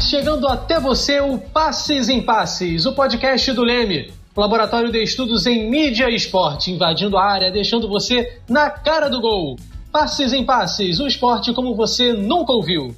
chegando até você o Passes em Passes, o podcast do Leme, laboratório de estudos em mídia e esporte, invadindo a área, deixando você na cara do gol. Passes em Passes, o esporte como você nunca ouviu.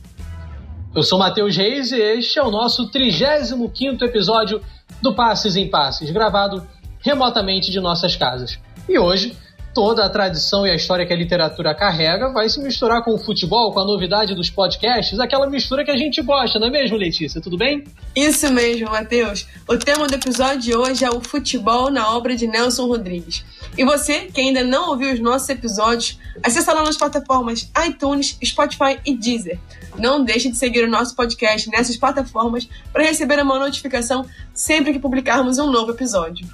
Eu sou Matheus Reis e este é o nosso 35º episódio do Passes em Passes, gravado remotamente de nossas casas. E hoje toda a tradição e a história que a literatura carrega vai se misturar com o futebol, com a novidade dos podcasts, aquela mistura que a gente gosta, não é mesmo, Letícia? Tudo bem? Isso mesmo, Matheus. O tema do episódio de hoje é o futebol na obra de Nelson Rodrigues. E você, que ainda não ouviu os nossos episódios, acessa lá nas plataformas iTunes, Spotify e Deezer. Não deixe de seguir o nosso podcast nessas plataformas para receber uma notificação sempre que publicarmos um novo episódio.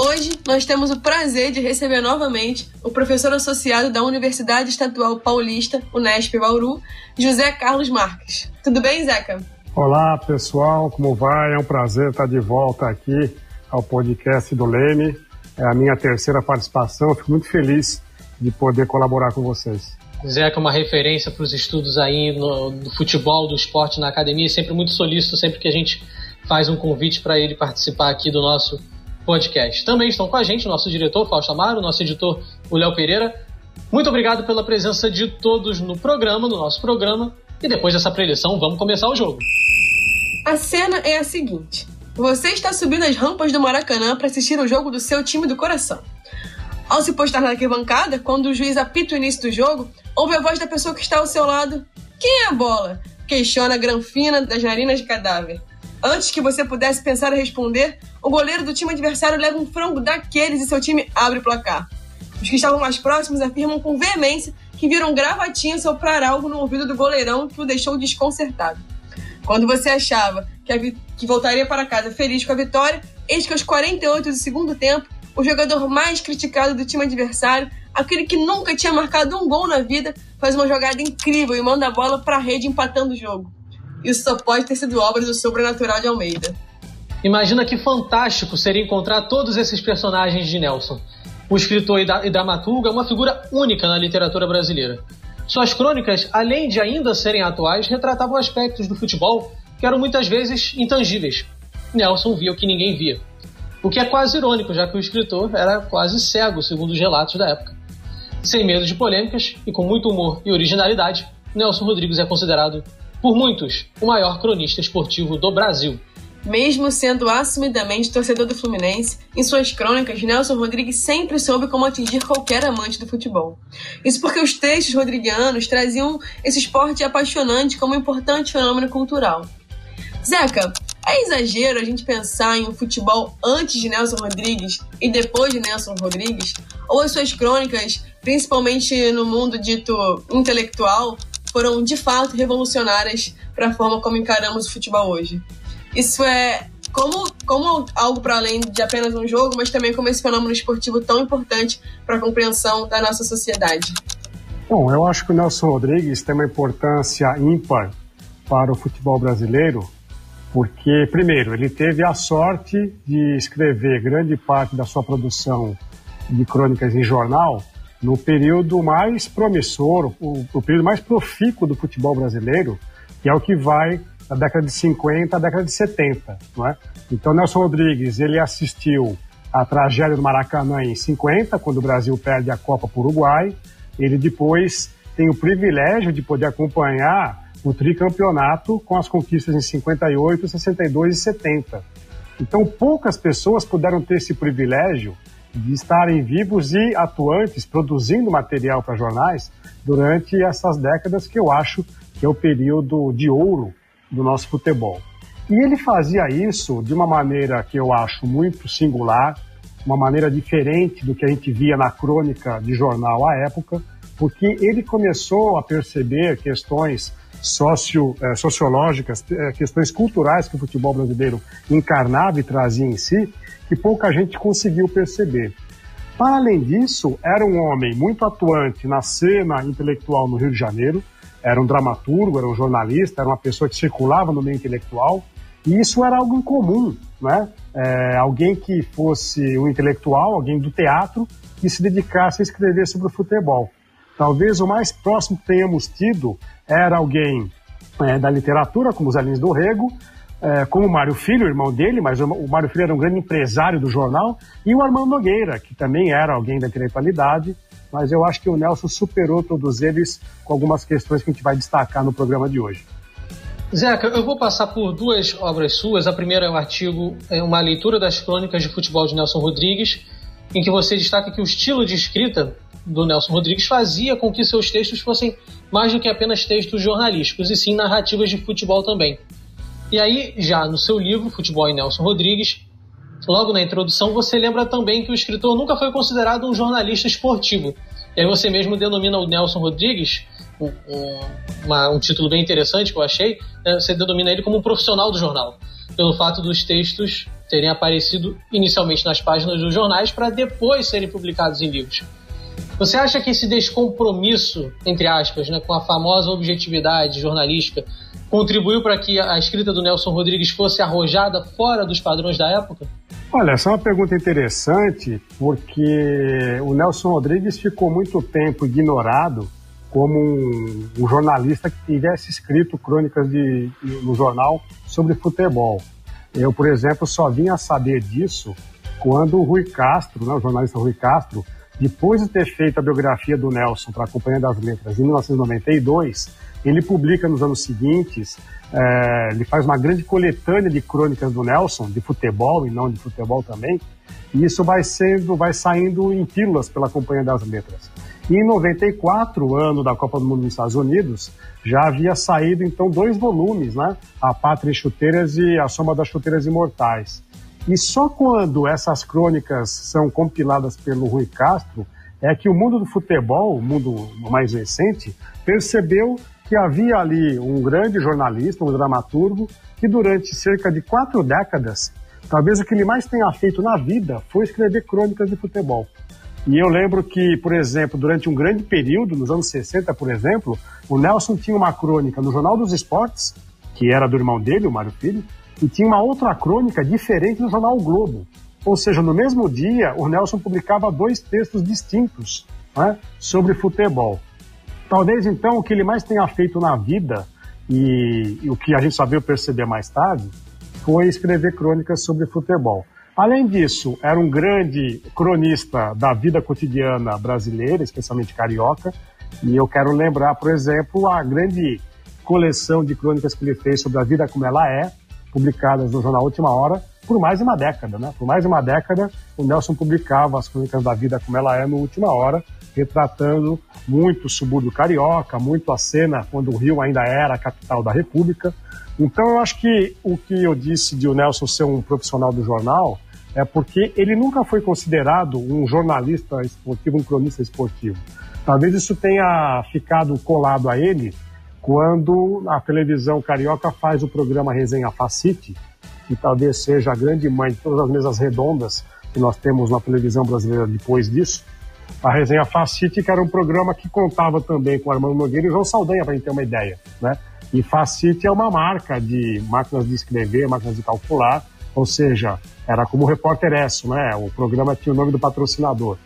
Hoje nós temos o prazer de receber novamente o professor associado da Universidade Estadual Paulista, Unesp Bauru, José Carlos Marques. Tudo bem, Zeca? Olá, pessoal, como vai? É um prazer estar de volta aqui ao podcast do Leme. É a minha terceira participação, fico muito feliz de poder colaborar com vocês. Zeca é uma referência para os estudos aí no, do futebol, do esporte na academia, sempre muito solícito, sempre que a gente faz um convite para ele participar aqui do nosso podcast. Também estão com a gente o nosso diretor Fausto Amaro, nosso editor o Léo Pereira. Muito obrigado pela presença de todos no programa, no nosso programa. E depois dessa preleção, vamos começar o jogo. A cena é a seguinte: você está subindo as rampas do Maracanã para assistir o jogo do seu time do coração. Ao se postar na arquibancada, quando o juiz apita o início do jogo, ouve a voz da pessoa que está ao seu lado. Quem é a bola? Questiona a granfina das narinas de cadáver. Antes que você pudesse pensar em responder, o goleiro do time adversário leva um frango daqueles e seu time abre o placar. Os que estavam mais próximos afirmam com veemência que viram gravatinha soprar algo no ouvido do goleirão que o deixou desconcertado. Quando você achava que, que voltaria para casa feliz com a vitória, eis que aos 48 do segundo tempo, o jogador mais criticado do time adversário, aquele que nunca tinha marcado um gol na vida, faz uma jogada incrível e manda a bola para a rede empatando o jogo. Isso só pode ter sido obra do sobrenatural de Almeida. Imagina que fantástico seria encontrar todos esses personagens de Nelson. O escritor e dramaturgo é uma figura única na literatura brasileira. Suas crônicas, além de ainda serem atuais, retratavam aspectos do futebol que eram muitas vezes intangíveis. Nelson via o que ninguém via. O que é quase irônico, já que o escritor era quase cego, segundo os relatos da época. Sem medo de polêmicas e com muito humor e originalidade, Nelson Rodrigues é considerado, por muitos, o maior cronista esportivo do Brasil. Mesmo sendo assumidamente torcedor do Fluminense, em suas crônicas, Nelson Rodrigues sempre soube como atingir qualquer amante do futebol. Isso porque os textos rodriguianos traziam esse esporte apaixonante como um importante fenômeno cultural. Zeca, é exagero a gente pensar em um futebol antes de Nelson Rodrigues e depois de Nelson Rodrigues? Ou as suas crônicas, principalmente no mundo dito intelectual, foram de fato revolucionárias para a forma como encaramos o futebol hoje? Isso é como, como algo para além de apenas um jogo, mas também como esse fenômeno esportivo tão importante para a compreensão da nossa sociedade. Bom, eu acho que o Nelson Rodrigues tem uma importância ímpar para o futebol brasileiro, porque, primeiro, ele teve a sorte de escrever grande parte da sua produção de crônicas em jornal no período mais promissor, o, o período mais profícuo do futebol brasileiro, que é o que vai da década de 50 à década de 70, não é? Então Nelson Rodrigues, ele assistiu a tragédia do Maracanã em 50, quando o Brasil perde a Copa para o Uruguai. Ele depois tem o privilégio de poder acompanhar o tricampeonato com as conquistas em 58, 62 e 70. Então poucas pessoas puderam ter esse privilégio de estarem vivos e atuantes, produzindo material para jornais durante essas décadas que eu acho que é o período de ouro do nosso futebol. E ele fazia isso de uma maneira que eu acho muito singular, uma maneira diferente do que a gente via na crônica de jornal à época, porque ele começou a perceber questões socio, eh, sociológicas, eh, questões culturais que o futebol brasileiro encarnava e trazia em si, que pouca gente conseguiu perceber. Para além disso, era um homem muito atuante na cena intelectual no Rio de Janeiro, era um dramaturgo, era um jornalista, era uma pessoa que circulava no meio intelectual, e isso era algo incomum, né? É, alguém que fosse um intelectual, alguém do teatro, que se dedicasse a escrever sobre o futebol. Talvez o mais próximo que tenhamos tido era alguém é, da literatura, como Zé Lins do Rego, é, como o Mário Filho, irmão dele, mas o Mário Filho era um grande empresário do jornal, e o Armando Nogueira, que também era alguém da intelectualidade, mas eu acho que o Nelson superou todos eles com algumas questões que a gente vai destacar no programa de hoje. Zeca, eu vou passar por duas obras suas. A primeira é o artigo, é uma leitura das crônicas de futebol de Nelson Rodrigues, em que você destaca que o estilo de escrita do Nelson Rodrigues fazia com que seus textos fossem mais do que apenas textos jornalísticos, e sim narrativas de futebol também. E aí, já no seu livro, Futebol e Nelson Rodrigues, logo na introdução, você lembra também que o escritor nunca foi considerado um jornalista esportivo. E aí você mesmo denomina o Nelson Rodrigues, um, uma, um título bem interessante que eu achei, né? você denomina ele como um profissional do jornal, pelo fato dos textos terem aparecido inicialmente nas páginas dos jornais para depois serem publicados em livros. Você acha que esse descompromisso, entre aspas, né, com a famosa objetividade jornalística, contribuiu para que a escrita do Nelson Rodrigues fosse arrojada fora dos padrões da época? Olha, essa é uma pergunta interessante, porque o Nelson Rodrigues ficou muito tempo ignorado como um, um jornalista que tivesse escrito crônicas de, no jornal sobre futebol. Eu, por exemplo, só vim a saber disso quando o Rui Castro, né, o jornalista Rui Castro, depois de ter feito a biografia do Nelson para a Companhia das Letras em 1992, ele publica nos anos seguintes, é, ele faz uma grande coletânea de crônicas do Nelson, de futebol e não de futebol também, e isso vai sendo, vai saindo em pílulas pela Companhia das Letras. E em 94, ano da Copa do Mundo nos Estados Unidos, já havia saído então dois volumes, né? A Pátria em Chuteiras e A Soma das Chuteiras Imortais. E só quando essas crônicas são compiladas pelo Rui Castro é que o mundo do futebol, o mundo mais recente, percebeu que havia ali um grande jornalista, um dramaturgo, que durante cerca de quatro décadas, talvez o que ele mais tenha feito na vida foi escrever crônicas de futebol. E eu lembro que, por exemplo, durante um grande período, nos anos 60, por exemplo, o Nelson tinha uma crônica no Jornal dos Esportes, que era do irmão dele, o Mário Filho, e tinha uma outra crônica diferente no jornal o Globo. Ou seja, no mesmo dia, o Nelson publicava dois textos distintos né, sobre futebol. Talvez então o que ele mais tenha feito na vida e, e o que a gente sabia perceber mais tarde foi escrever crônicas sobre futebol. Além disso, era um grande cronista da vida cotidiana brasileira, especialmente carioca, e eu quero lembrar, por exemplo, a grande coleção de crônicas que ele fez sobre a vida como ela é, publicadas no jornal Última Hora, por mais de uma década, né? Por mais de uma década, o Nelson publicava as crônicas da vida como ela é no Última Hora, retratando muito o subúrbio carioca, muito a cena quando o Rio ainda era a capital da República. Então, eu acho que o que eu disse de o Nelson ser um profissional do jornal é porque ele nunca foi considerado um jornalista esportivo, um cronista esportivo. Talvez isso tenha ficado colado a ele quando a televisão carioca faz o programa Resenha Facite, que talvez seja a grande mãe de todas as mesas redondas que nós temos na televisão brasileira depois disso. A Resenha Facite, que era um programa que contava também com Armando Nogueira e João Saldanha, para a gente ter uma ideia. Né? E Facite é uma marca de máquinas de escrever, máquinas de calcular, ou seja, era como o Repórter Esso, né? o programa tinha o nome do patrocinador.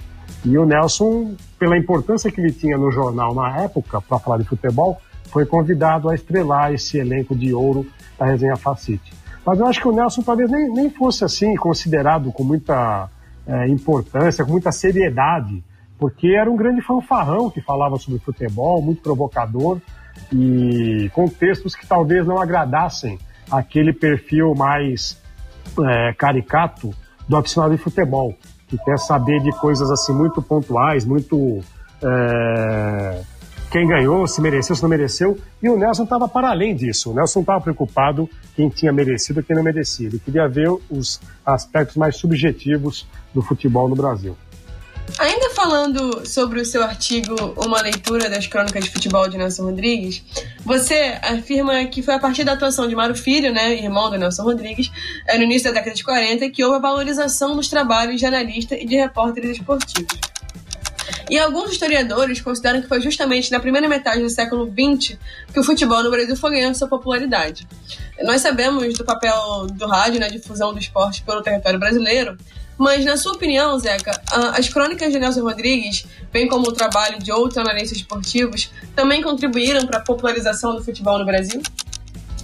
E o Nelson, pela importância que ele tinha no jornal na época, para falar de futebol, foi convidado a estrelar esse elenco de ouro da resenha Facite. Mas eu acho que o Nelson talvez nem, nem fosse assim considerado com muita é, importância, com muita seriedade, porque era um grande fanfarrão que falava sobre futebol, muito provocador e com textos que talvez não agradassem aquele perfil mais é, caricato do aficionado de futebol, que quer saber de coisas assim muito pontuais, muito é, quem ganhou, se mereceu, se não mereceu. E o Nelson estava para além disso. O Nelson estava preocupado quem tinha merecido e quem não merecia. Ele queria ver os aspectos mais subjetivos do futebol no Brasil. Ainda falando sobre o seu artigo Uma Leitura das Crônicas de Futebol de Nelson Rodrigues, você afirma que foi a partir da atuação de Mário Filho, né, irmão do Nelson Rodrigues, é, no início da década de 40, que houve a valorização dos trabalhos de analista e de repórteres esportivos. E alguns historiadores consideram que foi justamente na primeira metade do século XX que o futebol no Brasil foi ganhando sua popularidade. Nós sabemos do papel do rádio na difusão do esporte pelo território brasileiro, Mas, na sua opinião, Zeca, as crônicas de Nelson Rodrigues, bem como o trabalho de outros analistas esportivos, também contribuíram para a popularização do futebol no Brasil?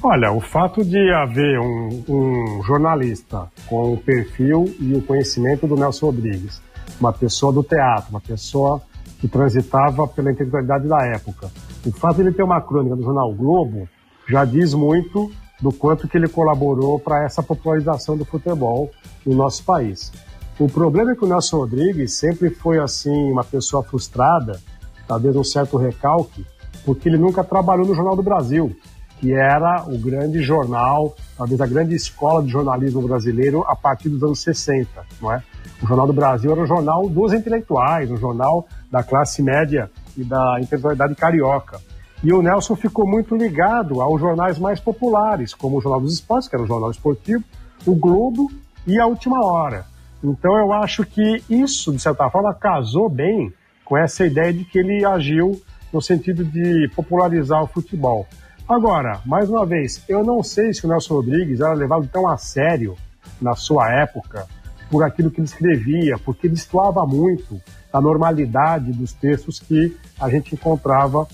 Olha, o fato de haver um, um, jornalista com o perfil e o conhecimento do Nelson Rodrigues, uma pessoa do teatro, uma pessoa que transitava pela intelectualidade da época, o fato de ele ter uma crônica do jornal Globo já diz muito do quanto que ele colaborou para essa popularização do futebol no nosso país. O problema é que o Nelson Rodrigues sempre foi assim uma pessoa frustrada, talvez um certo recalque, porque ele nunca trabalhou no Jornal do Brasil, que era o grande jornal, talvez a grande escola de jornalismo brasileiro a partir dos anos 60, não é? O Jornal do Brasil era o jornal dos intelectuais, o jornal da classe média e da intelectualidade carioca. E o Nelson ficou muito ligado aos jornais mais populares, como o Jornal dos Esportes, que era o jornal esportivo, o Globo e a Última Hora. Então eu acho que isso, de certa forma, casou bem com essa ideia de que ele agiu no sentido de popularizar o futebol. Agora, mais uma vez, eu não sei se o Nelson Rodrigues era levado tão a sério na sua época por aquilo que ele escrevia, porque ele destoava muito da normalidade dos textos que a gente encontrava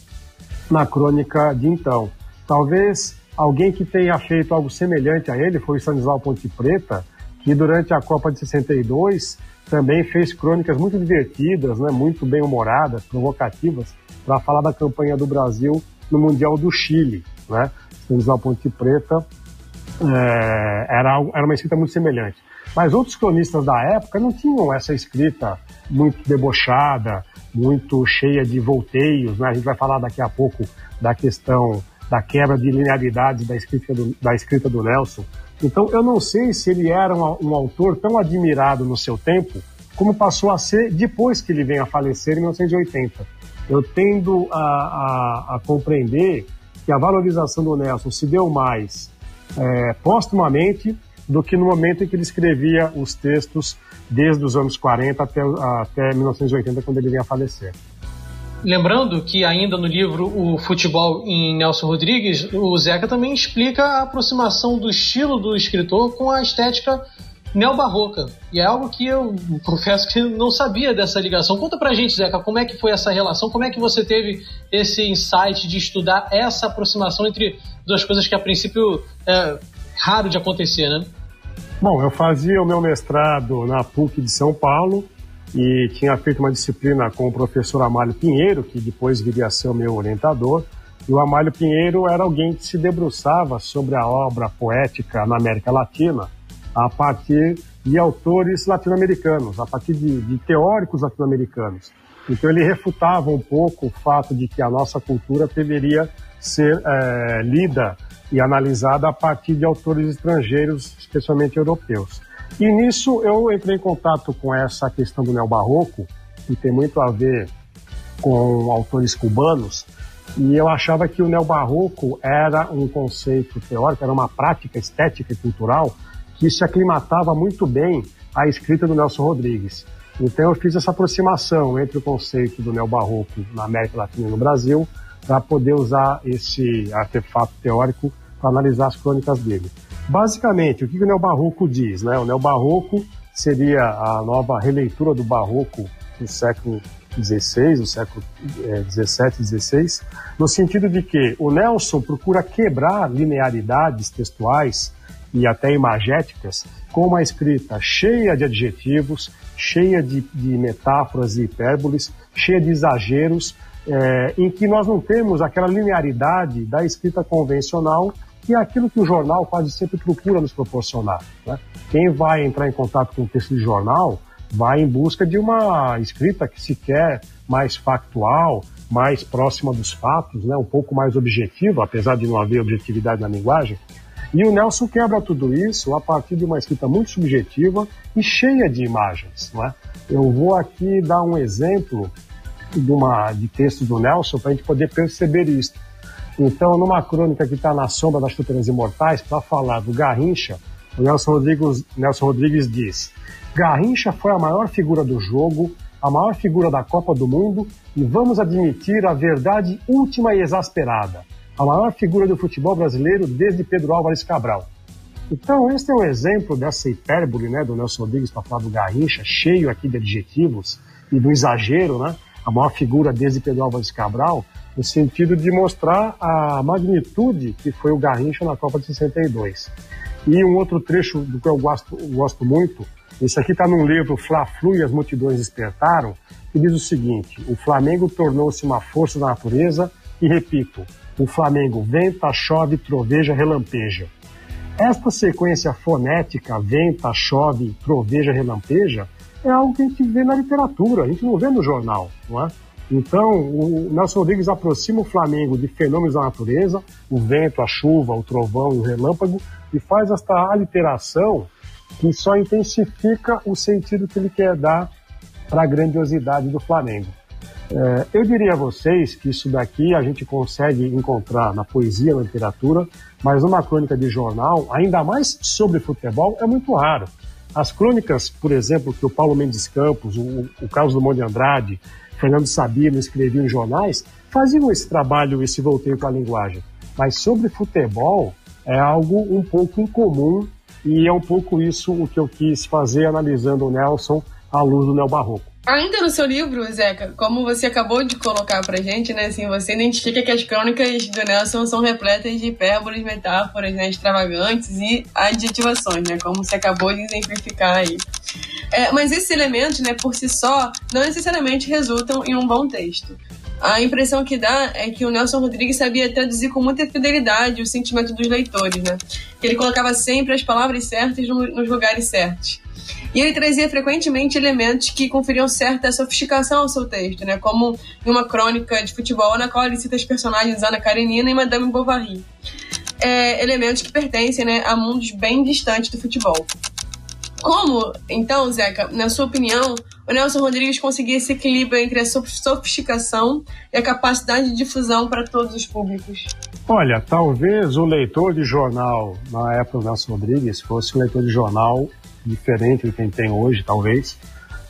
na crônica de então. Talvez alguém que tenha feito algo semelhante a ele foi Stanislau Ponte Preta, que durante a Copa de 62 também fez crônicas muito divertidas, né, muito bem-humoradas, provocativas, para falar da campanha do Brasil no Mundial do Chile. Né? Stanislau Ponte Preta é, era, era uma escrita muito semelhante. Mas outros cronistas da época não tinham essa escrita muito debochada, muito cheia de volteios. Né? A gente vai falar daqui a pouco da questão da quebra de linearidade da escrita do, da escrita do Nelson. Então, eu não sei se ele era um, um autor tão admirado no seu tempo como passou a ser depois que ele vem a falecer em 1980. Eu tendo a, a, a compreender que a valorização do Nelson se deu mais é, postumamente do que no momento em que ele escrevia os textos desde os anos 40 até, até 1980, quando ele vinha a falecer. Lembrando que ainda no livro O Futebol em Nelson Rodrigues, o Zeca também explica a aproximação do estilo do escritor com a estética neobarroca. E é algo que eu confesso que não sabia dessa ligação. Conta pra gente, Zeca, como é que foi essa relação? Como é que você teve esse insight de estudar essa aproximação entre duas coisas que a princípio é raro de acontecer, né? Bom, eu fazia o meu mestrado na PUC de São Paulo e tinha feito uma disciplina com o professor Amálio Pinheiro, que depois viria a ser o meu orientador. E o Amálio Pinheiro era alguém que se debruçava sobre a obra poética na América Latina a partir de autores latino-americanos, a partir de, de teóricos latino-americanos. Então ele refutava um pouco o fato de que a nossa cultura deveria ser é, lida e analisada a partir de autores estrangeiros, especialmente europeus. E nisso eu entrei em contato com essa questão do neobarroco, que tem muito a ver com autores cubanos, e eu achava que o neobarroco era um conceito teórico, era uma prática estética e cultural que se aclimatava muito bem à escrita do Nelson Rodrigues. Então eu fiz essa aproximação entre o conceito do neobarroco na América Latina e no Brasil para poder usar esse artefato teórico para analisar as crônicas dele. Basicamente, o que o neobarroco diz? Né? O neobarroco seria a nova releitura do barroco do século XVI, do século XVII e XVI, no sentido de que o Nelson procura quebrar linearidades textuais e até imagéticas com uma escrita cheia de adjetivos, cheia de, de metáforas e hipérboles, cheia de exageros, é, em que nós não temos aquela linearidade da escrita convencional que é aquilo que o jornal quase sempre procura nos proporcionar. Né? Quem vai entrar em contato com o texto de jornal vai em busca de uma escrita que se quer mais factual, mais próxima dos fatos, né? um pouco mais objetiva, apesar de não haver objetividade na linguagem. E o Nelson quebra tudo isso a partir de uma escrita muito subjetiva e cheia de imagens. Né? Eu vou aqui dar um exemplo de, uma, de texto do Nelson para a gente poder perceber isso. Então, numa crônica que está na sombra das chuteiras imortais, para falar do Garrincha, o Nelson Rodrigues, Nelson Rodrigues diz: Garrincha foi a maior figura do jogo, a maior figura da Copa do Mundo e vamos admitir a verdade última e exasperada, a maior figura do futebol brasileiro desde Pedro Álvares Cabral. Então, este é um exemplo dessa hipérbole né, do Nelson Rodrigues para falar do Garrincha, cheio aqui de adjetivos e do exagero, né? A maior figura desde Pedro Álvares Cabral, no sentido de mostrar a magnitude que foi o Garrincha na Copa de 62. E um outro trecho do que eu gosto, gosto muito, esse aqui está num livro Fla-Flu e as multidões despertaram, que diz o seguinte: o Flamengo tornou-se uma força da natureza e repito, o Flamengo venta, chove, troveja, relampeja. Esta sequência fonética, venta, chove, troveja, relampeja, é algo que a gente vê na literatura, a gente não vê no jornal, não é? Então, o Nelson Rodrigues aproxima o Flamengo de fenômenos da natureza, o vento, a chuva, o trovão e o relâmpago, e faz esta aliteração que só intensifica o sentido que ele quer dar para a grandiosidade do Flamengo. É, eu diria a vocês que isso daqui a gente consegue encontrar na poesia, na literatura, mas numa crônica de jornal, ainda mais sobre futebol, é muito raro. As crônicas, por exemplo, que o Paulo Mendes Campos, o, o Carlos Dumont de Andrade, Fernando Sabino escreviam em jornais, faziam esse trabalho, esse volteio para a linguagem. Mas sobre futebol é algo um pouco incomum e é um pouco isso o que eu quis fazer analisando o Nelson à luz do neobarroco. Ainda no seu livro, Zeca, como você acabou de colocar pra gente, né, assim, você identifica que as crônicas do Nelson são repletas de hipérboles, metáforas, né, extravagantes e adjetivações, né, como você acabou de exemplificar aí. É, mas esses elementos, né, por si só, não necessariamente resultam em um bom texto. A impressão que dá é que o Nelson Rodrigues sabia traduzir com muita fidelidade o sentimento dos leitores, né? Que ele colocava sempre as palavras certas nos lugares certos. E ele trazia frequentemente elementos que conferiam certa sofisticação ao seu texto, né? como em uma crônica de futebol na qual ele cita as personagens Ana Karenina e Madame Bovary. É, elementos que pertencem né, a mundos bem distantes do futebol. Como, então, Zeca, na sua opinião, o Nelson Rodrigues conseguia esse equilíbrio entre a sofisticação e a capacidade de difusão para todos os públicos? Olha, talvez o leitor de jornal na época do Nelson Rodrigues fosse um leitor de jornal diferente do que tem hoje, talvez,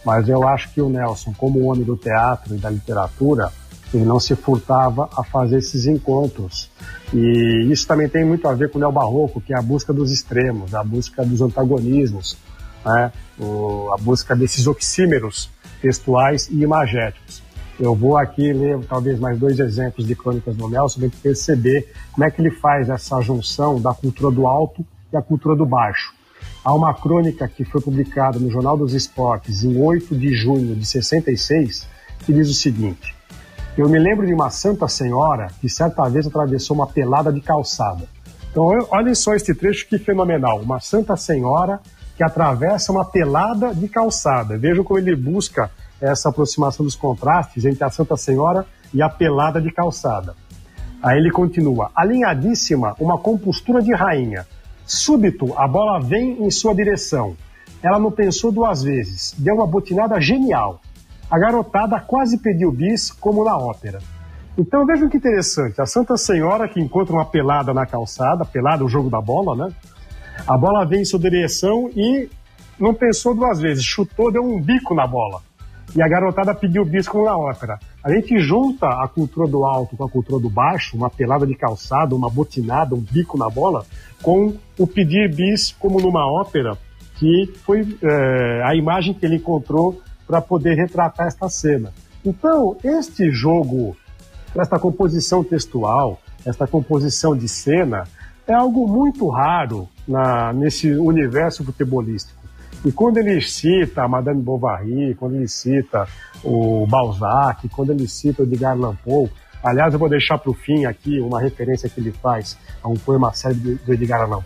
mas eu acho que o Nelson, como homem do teatro e da literatura, ele não se furtava a fazer esses encontros. E isso também tem muito a ver com o neobarroco, que é a busca dos extremos, a busca dos antagonismos, né? o, a busca desses oxímeros textuais e imagéticos. Eu vou aqui ler talvez mais dois exemplos de crônicas do Nelson para perceber como é que ele faz essa junção da cultura do alto e a cultura do baixo. Há uma crônica que foi publicada no Jornal dos Esportes em 8 de junho de 66 que diz o seguinte: Eu me lembro de uma Santa Senhora que certa vez atravessou uma pelada de calçada. Então, olhem só este trecho que fenomenal. Uma Santa Senhora que atravessa uma pelada de calçada. Vejam como ele busca essa aproximação dos contrastes entre a Santa Senhora e a pelada de calçada. Aí ele continua: alinhadíssima, uma compostura de rainha, Súbito, a bola vem em sua direção. Ela não pensou duas vezes, deu uma botinada genial. A garotada quase pediu bis, como na ópera. Então vejam que interessante, a Santa Senhora que encontra uma pelada na calçada, pelada o jogo da bola, né? A bola vem em sua direção e não pensou duas vezes, chutou, deu um bico na bola. E a garotada pediu bis como na ópera. A gente junta a cultura do alto com a cultura do baixo, uma pelada de calçada, uma botinada, um bico na bola, com o pedir bis como numa ópera, que foi é, a imagem que ele encontrou para poder retratar esta cena. Então, este jogo, esta composição textual, esta composição de cena, é algo muito raro na, nesse universo futebolístico. E quando ele cita Madame Bovary, quando ele cita o Balzac, quando ele cita o Edgar Allan aliás, eu vou deixar para o fim aqui uma referência que ele faz a um poema sério do Edgar Allan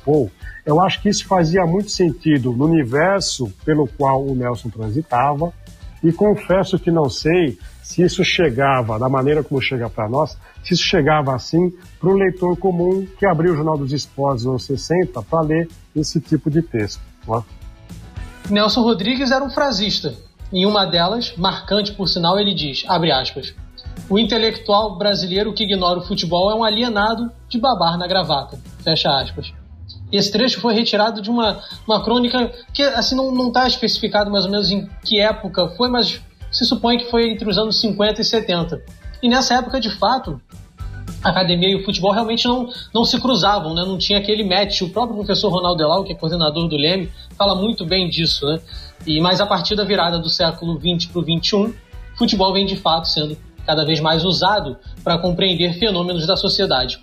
eu acho que isso fazia muito sentido no universo pelo qual o Nelson transitava, e confesso que não sei se isso chegava da maneira como chega para nós, se isso chegava assim para o leitor comum que abriu o Jornal dos Esportes nos anos 60 para ler esse tipo de texto. Não é? Nelson Rodrigues era um frasista. Em uma delas, marcante por sinal, ele diz, abre aspas, o intelectual brasileiro que ignora o futebol é um alienado de babar na gravata. Fecha aspas. Esse trecho foi retirado de uma, uma crônica que assim não está especificado mais ou menos em que época foi, mas se supõe que foi entre os anos 50 e 70. E nessa época, de fato, a academia e o futebol realmente não, não se cruzavam, né? não tinha aquele match. O próprio professor Ronaldo Delau, que é coordenador do Leme, fala muito bem disso. Né? E, mas a partir da virada do século XX para o XXI, futebol vem de fato sendo cada vez mais usado para compreender fenômenos da sociedade.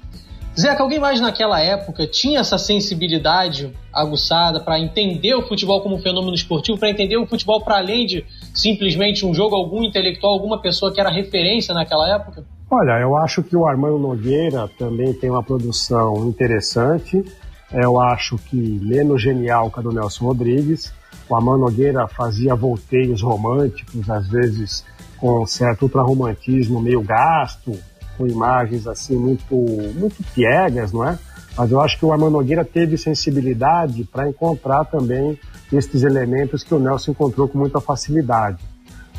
Zeca, alguém mais naquela época tinha essa sensibilidade aguçada para entender o futebol como um fenômeno esportivo, para entender o futebol para além de simplesmente um jogo, algum intelectual, alguma pessoa que era referência naquela época? Olha, eu acho que o Armando Nogueira também tem uma produção interessante. Eu acho que Leno Genial, que é do Nelson Rodrigues. O Armando Nogueira fazia volteios românticos, às vezes com certo ultrarromantismo meio gasto, com imagens assim muito, muito piegas, não é? Mas eu acho que o Armando Nogueira teve sensibilidade para encontrar também estes elementos que o Nelson encontrou com muita facilidade.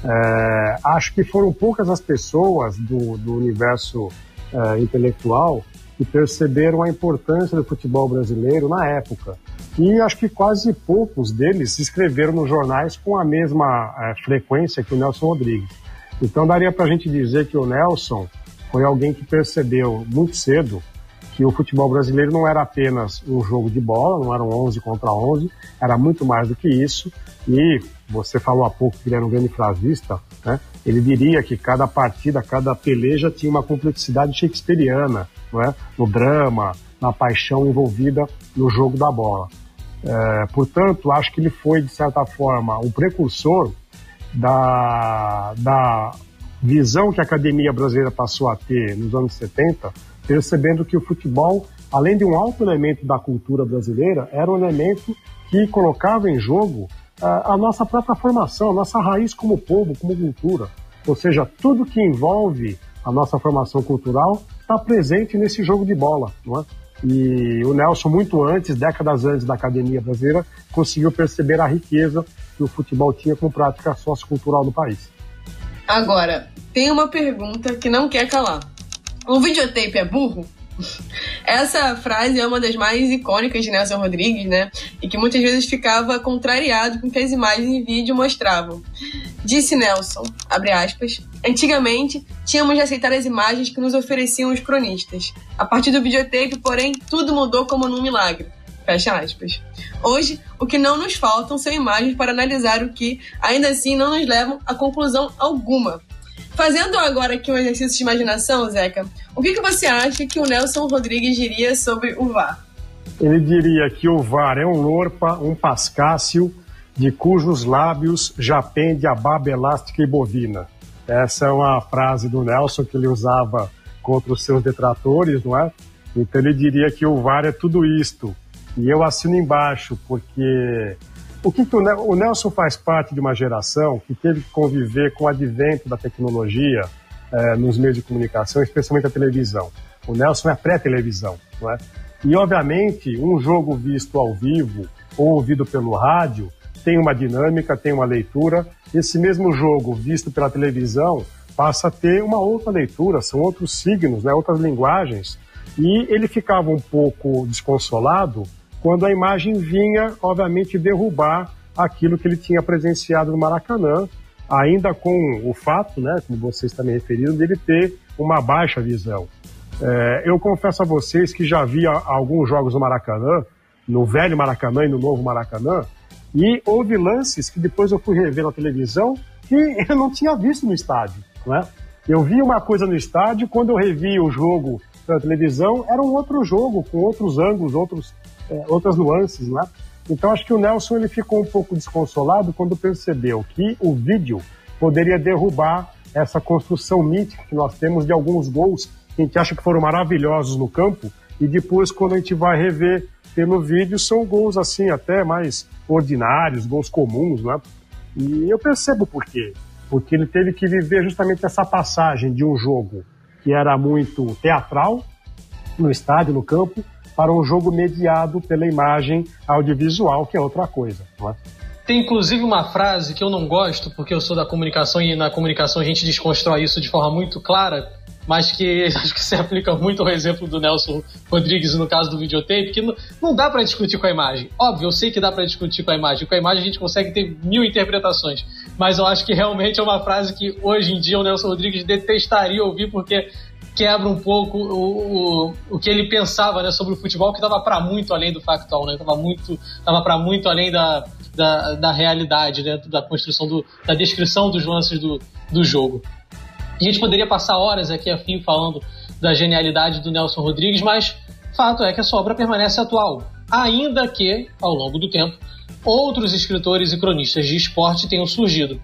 É, acho que foram poucas as pessoas do, do universo é, intelectual que perceberam a importância do futebol brasileiro na época. E acho que quase poucos deles escreveram nos jornais com a mesma é, frequência que o Nelson Rodrigues. Então daria para a gente dizer que o Nelson foi alguém que percebeu muito cedo que o futebol brasileiro não era apenas um jogo de bola, não eram 11 contra 11, era muito mais do que isso. E você falou há pouco que ele era um grande frasista, né? ele diria que cada partida, cada peleja tinha uma complexidade shakespeariana, não é? no drama, na paixão envolvida no jogo da bola. É, portanto, acho que ele foi, de certa forma, o precursor da, da visão que a academia brasileira passou a ter nos anos 70, percebendo que o futebol, além de um alto elemento da cultura brasileira, era um elemento que colocava em jogo a, nossa própria formação, a nossa raiz como povo, como cultura. Ou seja, tudo que envolve a nossa formação cultural está presente nesse jogo de bola, não é? E o Nelson, muito antes, décadas antes da academia brasileira, conseguiu perceber a riqueza que o futebol tinha como prática sociocultural do país. Agora, tem uma pergunta que não quer calar. O videotape é burro? Essa frase é uma das mais icônicas de Nelson Rodrigues, né? E que muitas vezes ficava contrariado com o que as imagens em vídeo mostravam. Disse Nelson, abre aspas, antigamente tínhamos de aceitar as imagens que nos ofereciam os cronistas. A partir do videotape, porém, tudo mudou como num milagre. Fecha aspas. Hoje, o que não nos faltam são imagens para analisar o que, ainda assim, não nos levam a conclusão alguma. Fazendo agora aqui um exercício de imaginação, Zeca, o que, que você acha que o Nelson Rodrigues diria sobre o VAR? Ele diria que o VAR é um lorpa, um pascácio, de cujos lábios já pende a baba elástica e bovina. Essa é uma frase do Nelson que ele usava contra os seus detratores, não é? Então ele diria que o VAR é tudo isto, e eu assino embaixo, porque o que, que o, o, Nelson faz parte de uma geração que teve que conviver com o advento da tecnologia é, nos meios de comunicação, especialmente a televisão. O Nelson é pré-televisão, não é? E, obviamente, um jogo visto ao vivo ou ouvido pelo rádio tem uma dinâmica, tem uma leitura. Esse mesmo jogo visto pela televisão passa a ter uma outra leitura, são outros signos, né, outras linguagens. E ele ficava um pouco desconsolado quando a imagem vinha, obviamente, derrubar aquilo que ele tinha presenciado no Maracanã, ainda com o fato, né, como vocês também referiram, dele ter uma baixa visão. É, eu confesso a vocês que já vi alguns jogos no Maracanã, no velho Maracanã e no novo Maracanã, e houve lances que depois eu fui rever na televisão que eu não tinha visto no estádio. Né? Eu vi uma coisa no estádio, quando eu revi o jogo pela televisão, era um outro jogo, com outros ângulos, outros é, outras nuances, né? Então acho que o Nelson ele ficou um pouco desconsolado quando percebeu que o vídeo poderia derrubar essa construção mítica que nós temos de alguns gols que a gente acha que foram maravilhosos no campo e depois quando a gente vai rever pelo vídeo são gols assim até mais ordinários, gols comuns, né? E eu percebo por quê. Porque ele teve que viver justamente essa passagem de um jogo que era muito teatral no estádio, no campo, para um jogo mediado pela imagem audiovisual, que é outra coisa. Não é? Tem inclusive uma frase que eu não gosto, porque eu sou da comunicação e na comunicação a gente desconstrói isso de forma muito clara, mas que acho que se aplica muito ao exemplo do Nelson Rodrigues no caso do videotape, que não, não dá para discutir com a imagem. Óbvio, eu sei que dá para discutir com a imagem. Com a imagem a gente consegue ter mil interpretações, mas eu acho que realmente é uma frase que hoje em dia o Nelson Rodrigues detestaria ouvir, porque quebra um pouco o, o, o que ele pensava né, sobre o futebol, que estava para muito além do factual, né? Estava muito, tava para muito além da, da, da realidade, né, da construção, do, da descrição dos lances do, do jogo. A gente poderia passar horas aqui a fim falando da genialidade do Nelson Rodrigues, mas fato é que a sua obra permanece atual, ainda que, ao longo do tempo, outros escritores e cronistas de esporte tenham surgido.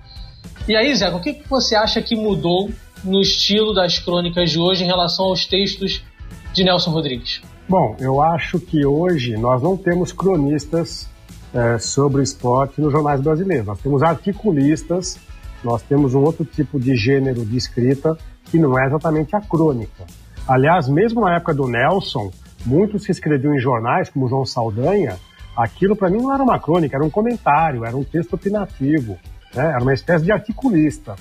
E aí, Zé, o que você acha que mudou no estilo das crônicas de hoje em relação aos textos de Nelson Rodrigues? Bom, eu acho que hoje nós não temos cronistas é, sobre esporte nos jornais brasileiros. Nós temos articulistas, nós temos um outro tipo de gênero de escrita que não é exatamente a crônica. Aliás, mesmo na época do Nelson, muitos que escreviam em jornais, como João Saldanha, aquilo para mim não era uma crônica, era um comentário, era um texto opinativo, né? era uma espécie de articulista.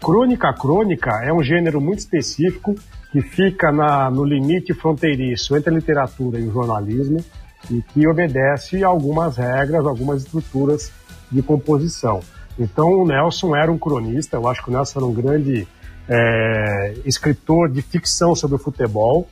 Crônica crônica é um gênero muito específico que fica na, no limite fronteiriço entre a literatura e o jornalismo e que obedece a algumas regras, algumas estruturas de composição. Então o Nelson era um cronista, eu acho que o Nelson era um grande é, escritor de ficção sobre o futebol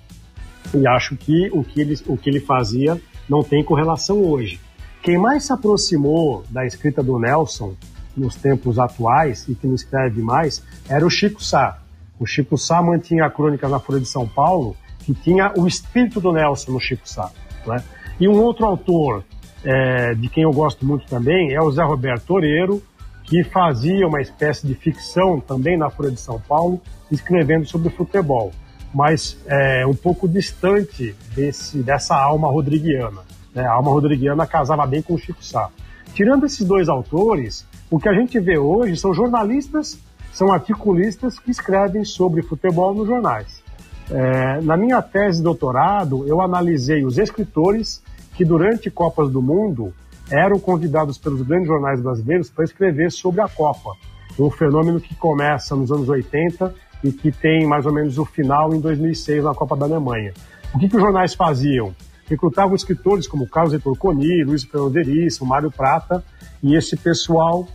e acho que o que, ele, o que ele fazia não tem correlação hoje. Quem mais se aproximou da escrita do Nelson nos tempos atuais e que não escreve mais era o Chico Sá. O Chico Sá mantinha a crônica na Folha de São Paulo, que tinha o espírito do Nelson no Chico Sá. Né? E um outro autor é, de quem eu gosto muito também é o Zé Roberto Toreiro, que fazia uma espécie de ficção também na Folha de São Paulo, escrevendo sobre futebol, mas é, um pouco distante desse, dessa alma rodriguiana. Né? A alma rodriguiana casava bem com o Chico Sá. Tirando esses dois autores, o que a gente vê hoje são jornalistas, são articulistas que escrevem sobre futebol nos jornais. É, na minha tese de doutorado, eu analisei os escritores que durante Copas do Mundo eram convidados pelos grandes jornais brasileiros para escrever sobre a Copa. Um fenômeno que começa nos anos 80 e que tem mais ou menos o final em 2006 na Copa da Alemanha. O que, que os jornais faziam? Recrutavam escritores como Carlos Heitor Coni, Luiz Fernando Veríssimo, Mário Prata, e esse pessoal,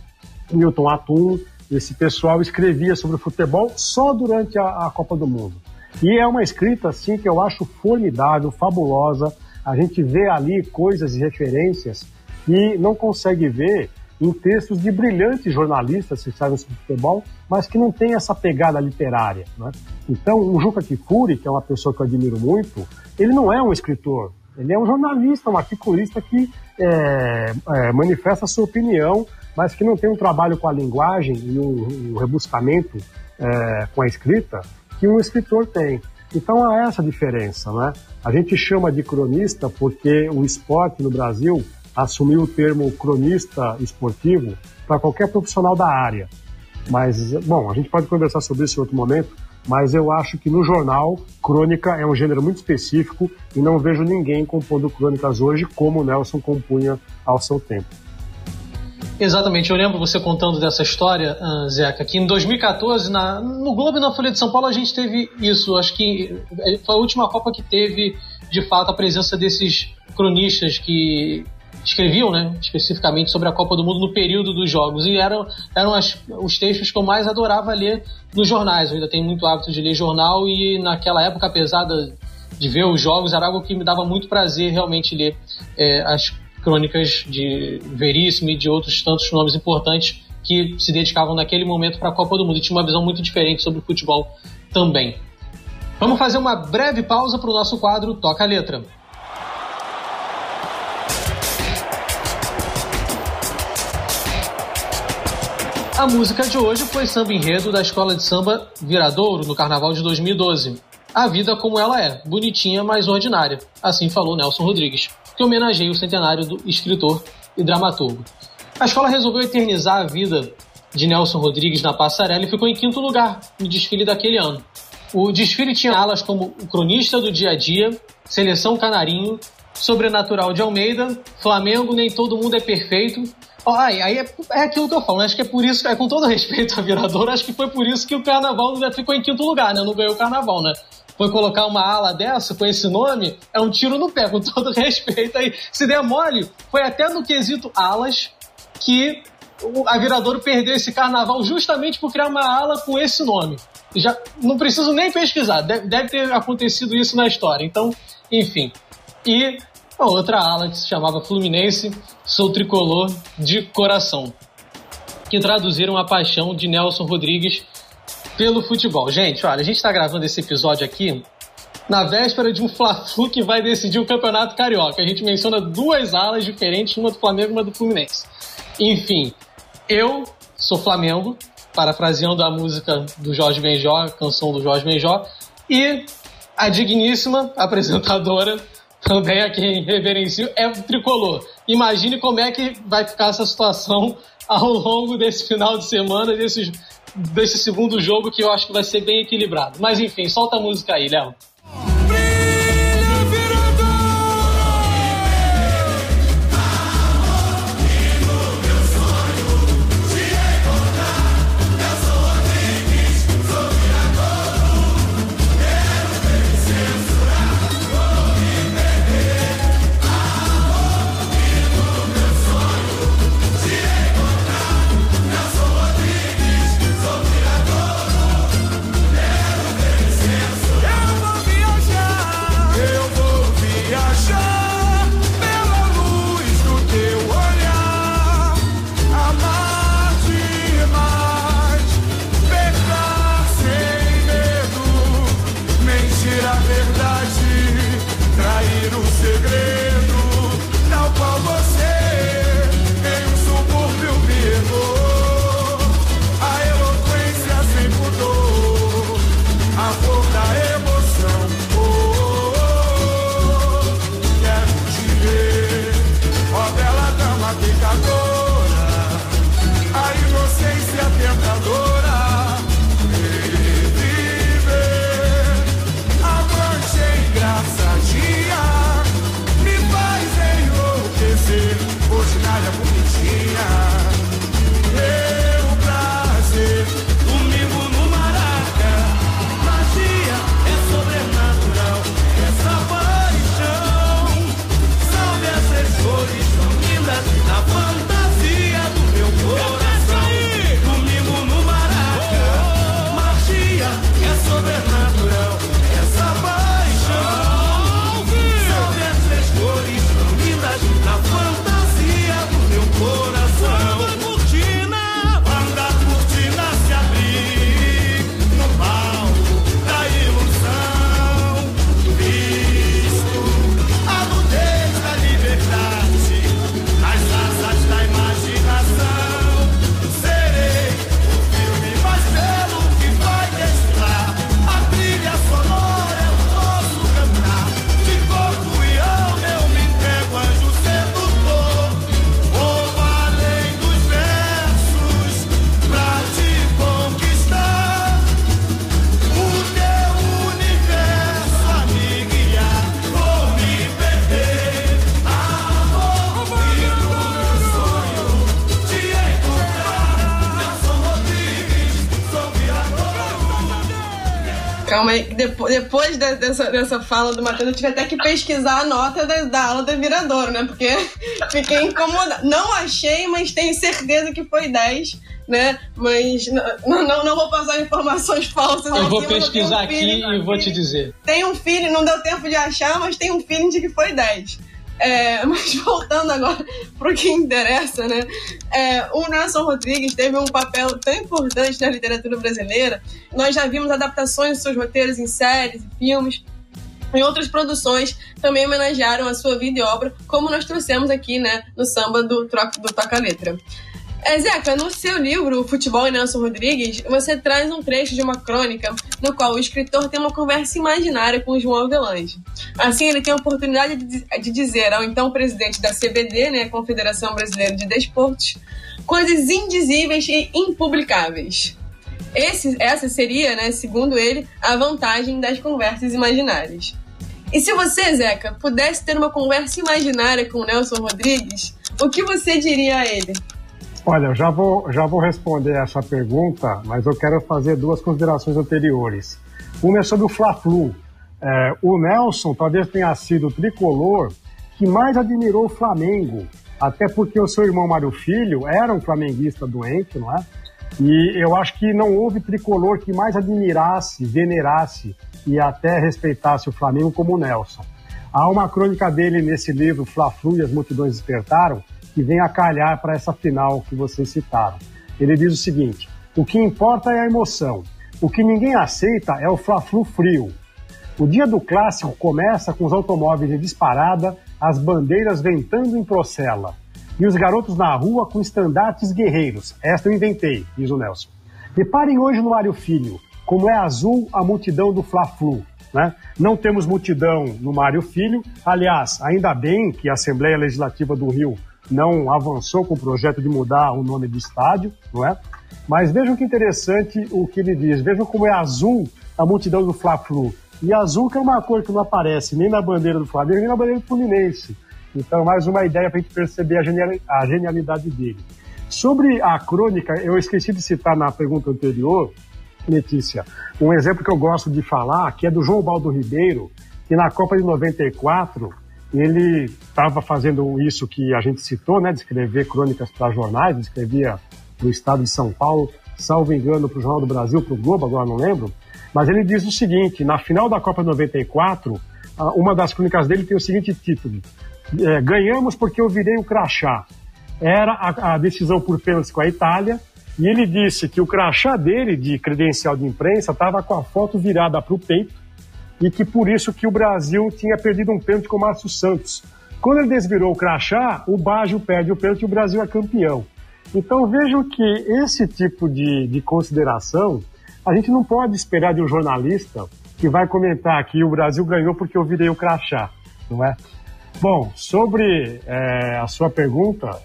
Milton Atum, esse pessoal escrevia sobre futebol só durante a, a Copa do Mundo. E é uma escrita assim que eu acho formidável, fabulosa, a gente vê ali coisas e referências que não consegue ver em textos de brilhantes jornalistas que escrevem sobre futebol, mas que não tem essa pegada literária. Né? Então, o Juca Kifuri, que é uma pessoa que eu admiro muito, ele não é um escritor, ele é um jornalista, um articulista que é, é, manifesta sua opinião, mas que não tem um trabalho com a linguagem e um, um rebuscamento é, com a escrita que um escritor tem. Então há essa diferença, né? A gente chama de cronista porque o esporte no Brasil assumiu o termo cronista esportivo para qualquer profissional da área. Mas, bom, a gente pode conversar sobre isso em outro momento, mas eu acho que no jornal, crônica é um gênero muito específico e não vejo ninguém compondo crônicas hoje como Nelson compunha ao seu tempo. Exatamente, eu lembro você contando dessa história, uh, Zeca, que em 2014, na, no Globo e na Folha de São Paulo, a gente teve isso. Acho que eh, foi a última Copa que teve, de fato, a presença desses cronistas que escreviam, né, especificamente sobre a Copa do Mundo no período dos jogos. E eram, eram as, os textos que eu mais adorava ler nos jornais. Eu ainda tenho muito hábito de ler jornal e naquela época, apesar de, ver os jogos, era algo que me dava muito prazer realmente ler é, as crônicas de Veríssimo e de outros tantos nomes importantes que se dedicavam naquele momento para a Copa do Mundo e tinha uma visão muito diferente sobre o futebol também. Vamos fazer uma breve pausa para o nosso quadro Toca a Letra. A música de hoje foi samba enredo da escola de samba Viradouro no Carnaval de 2012. A vida como ela é, bonitinha, mas ordinária. Assim falou Nelson Rodrigues que homenageia o centenário do escritor e dramaturgo. A escola resolveu eternizar a vida de Nelson Rodrigues na passarela e ficou em quinto lugar no desfile daquele ano. O desfile tinha alas como o cronista do dia a dia, seleção canarinho, sobrenatural de Almeida, Flamengo, nem todo mundo é perfeito. Ai, aí é, é aquilo que eu falo, né? acho que é por isso, é com todo respeito à viradora, acho que foi por isso que o carnaval ficou em quinto lugar, né? Não ganhou o carnaval, né? foi colocar uma ala dessa com esse nome, é um tiro no pé, com todo respeito aí. Se der mole, foi até no quesito alas que a Viradouro perdeu esse carnaval justamente por criar uma ala com esse nome. Já não preciso nem pesquisar, deve ter acontecido isso na história. Então, enfim. E a outra ala que se chamava Fluminense, sou tricolor de coração, que traduziram a paixão de Nelson Rodrigues pelo futebol. Gente, olha, a gente está gravando esse episódio aqui na véspera de um Fla-Flu que vai decidir o Campeonato Carioca. A gente menciona duas alas diferentes, uma do Flamengo e uma do Fluminense. Enfim, eu sou Flamengo, parafraseando a música do Jorge Benjó, a canção do Jorge Benjó, e a digníssima apresentadora, também a quem reverencio, é o tricolor. Imagine como é que vai ficar essa situação ao longo desse final de semana, desse, desse segundo jogo, que eu acho que vai ser bem equilibrado. Mas enfim, solta a música aí, Léo. Dessa, dessa fala do Matheus, eu tive até que pesquisar a nota da, da aula da Viradouro, né? Porque fiquei incomodada. Não achei, mas tenho certeza que foi 10, né? Mas não, não, não vou passar informações falsas. Eu vou pesquisar um aqui e vou te dizer. Tem um feeling, não deu tempo de achar, mas tem um feeling de que foi 10. É, mas voltando agora para o que interessa, né? É, o Nelson Rodrigues teve um papel tão importante na literatura brasileira. Nós já vimos adaptações de seus roteiros em séries e filmes. E outras produções também homenagearam a sua vida e obra, como nós trouxemos aqui, né, no samba do, do Toca Letra. É, Zeca, no seu livro Futebol e Nelson Rodrigues, você traz um trecho de uma crônica no qual o escritor tem uma conversa imaginária com João Avelange. Assim, ele tem a oportunidade de, de dizer ao então presidente da CBD, né, Confederação Brasileira de Desportos, coisas indizíveis e impublicáveis. Esse, essa seria, né, segundo ele, a vantagem das conversas imaginárias. E se você, Zeca, pudesse ter uma conversa imaginária com o Nelson Rodrigues, o que você diria a ele? Olha, já vou, já vou responder essa pergunta, mas eu quero fazer duas considerações anteriores. Uma é sobre o Fla-Flu. É, o Nelson talvez tenha sido o tricolor que mais admirou o Flamengo, até porque o seu irmão Mário Filho era um flamenguista doente, não é? E eu acho que não houve tricolor que mais admirasse, venerasse e até respeitasse o Flamengo como o Nelson. Há uma crônica dele nesse livro, Fla-Flu e as Multidões Despertaram, que vem a calhar para essa final que vocês citaram. Ele diz o seguinte: o que importa é a emoção. O que ninguém aceita é o Fla-Flu frio. O dia do clássico começa com os automóveis em disparada, as bandeiras ventando em procela. E os garotos na rua com estandartes guerreiros. Esta eu inventei, diz o Nelson. Reparem hoje no Mário Filho, como é azul a multidão do Fla-Flu. Né? Não temos multidão no Mário Filho. Aliás, ainda bem que a Assembleia Legislativa do Rio não avançou com o projeto de mudar o nome do estádio, não é? Mas vejam que interessante o que ele diz. Vejam como é azul a multidão do Fla-Flu. E azul que é uma cor que não aparece nem na bandeira do Flamengo, nem na bandeira do Fluminense. Então, mais uma ideia para a gente perceber a, genial, a genialidade dele. Sobre a crônica, eu esqueci de citar na pergunta anterior, Letícia, um exemplo que eu gosto de falar, que é do João Baldo Ribeiro, que na Copa de 94 ele estava fazendo isso que a gente citou, né, de escrever crônicas para jornais, escrevia para o estado de São Paulo, salvo engano, para o Jornal do Brasil, para o Globo, agora não lembro, mas ele diz o seguinte, na final da Copa de 94, uma das crônicas dele tem o seguinte título, é, ganhamos porque eu virei o crachá. Era a, a decisão por pênalti com a Itália, e ele disse que o crachá dele, de credencial de imprensa, estava com a foto virada para o peito, e que por isso que o Brasil tinha perdido um pênalti com o Márcio Santos. Quando ele desvirou o crachá, o Baggio perde o pênalti e o Brasil é campeão. Então vejam que esse tipo de, de consideração a gente não pode esperar de um jornalista que vai comentar que o Brasil ganhou porque eu virei o crachá, não é? Bom, sobre é, a sua pergunta,